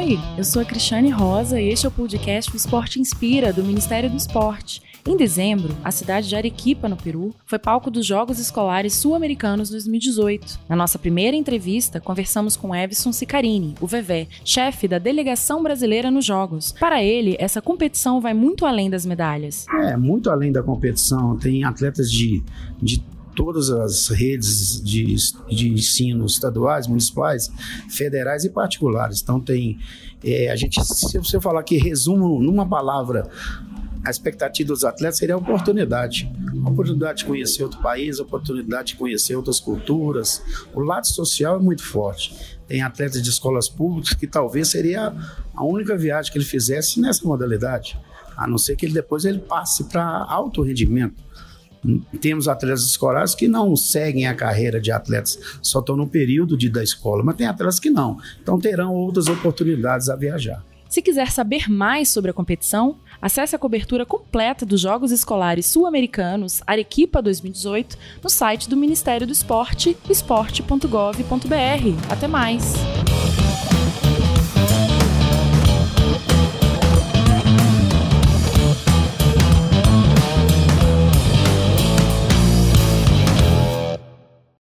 Oi, eu sou a Cristiane Rosa e este é o podcast O Esporte Inspira, do Ministério do Esporte. Em dezembro, a cidade de Arequipa, no Peru, foi palco dos Jogos Escolares Sul-Americanos 2018. Na nossa primeira entrevista, conversamos com Evson Sicarini, o VV, chefe da delegação brasileira nos Jogos. Para ele, essa competição vai muito além das medalhas. É, muito além da competição. Tem atletas de, de todas as redes de, de ensino estaduais, municipais, federais e particulares. Então tem é, a gente, se você falar que resumo numa palavra a expectativa dos atletas seria a oportunidade. A oportunidade de conhecer outro país, a oportunidade de conhecer outras culturas. O lado social é muito forte. Tem atletas de escolas públicas que talvez seria a única viagem que ele fizesse nessa modalidade, a não ser que ele depois ele passe para alto rendimento. Temos atletas escolares que não seguem a carreira de atletas, só estão no período de, da escola, mas tem atletas que não. Então terão outras oportunidades a viajar. Se quiser saber mais sobre a competição, acesse a cobertura completa dos Jogos Escolares Sul-Americanos Arequipa 2018 no site do Ministério do Esporte, esporte.gov.br. Até mais!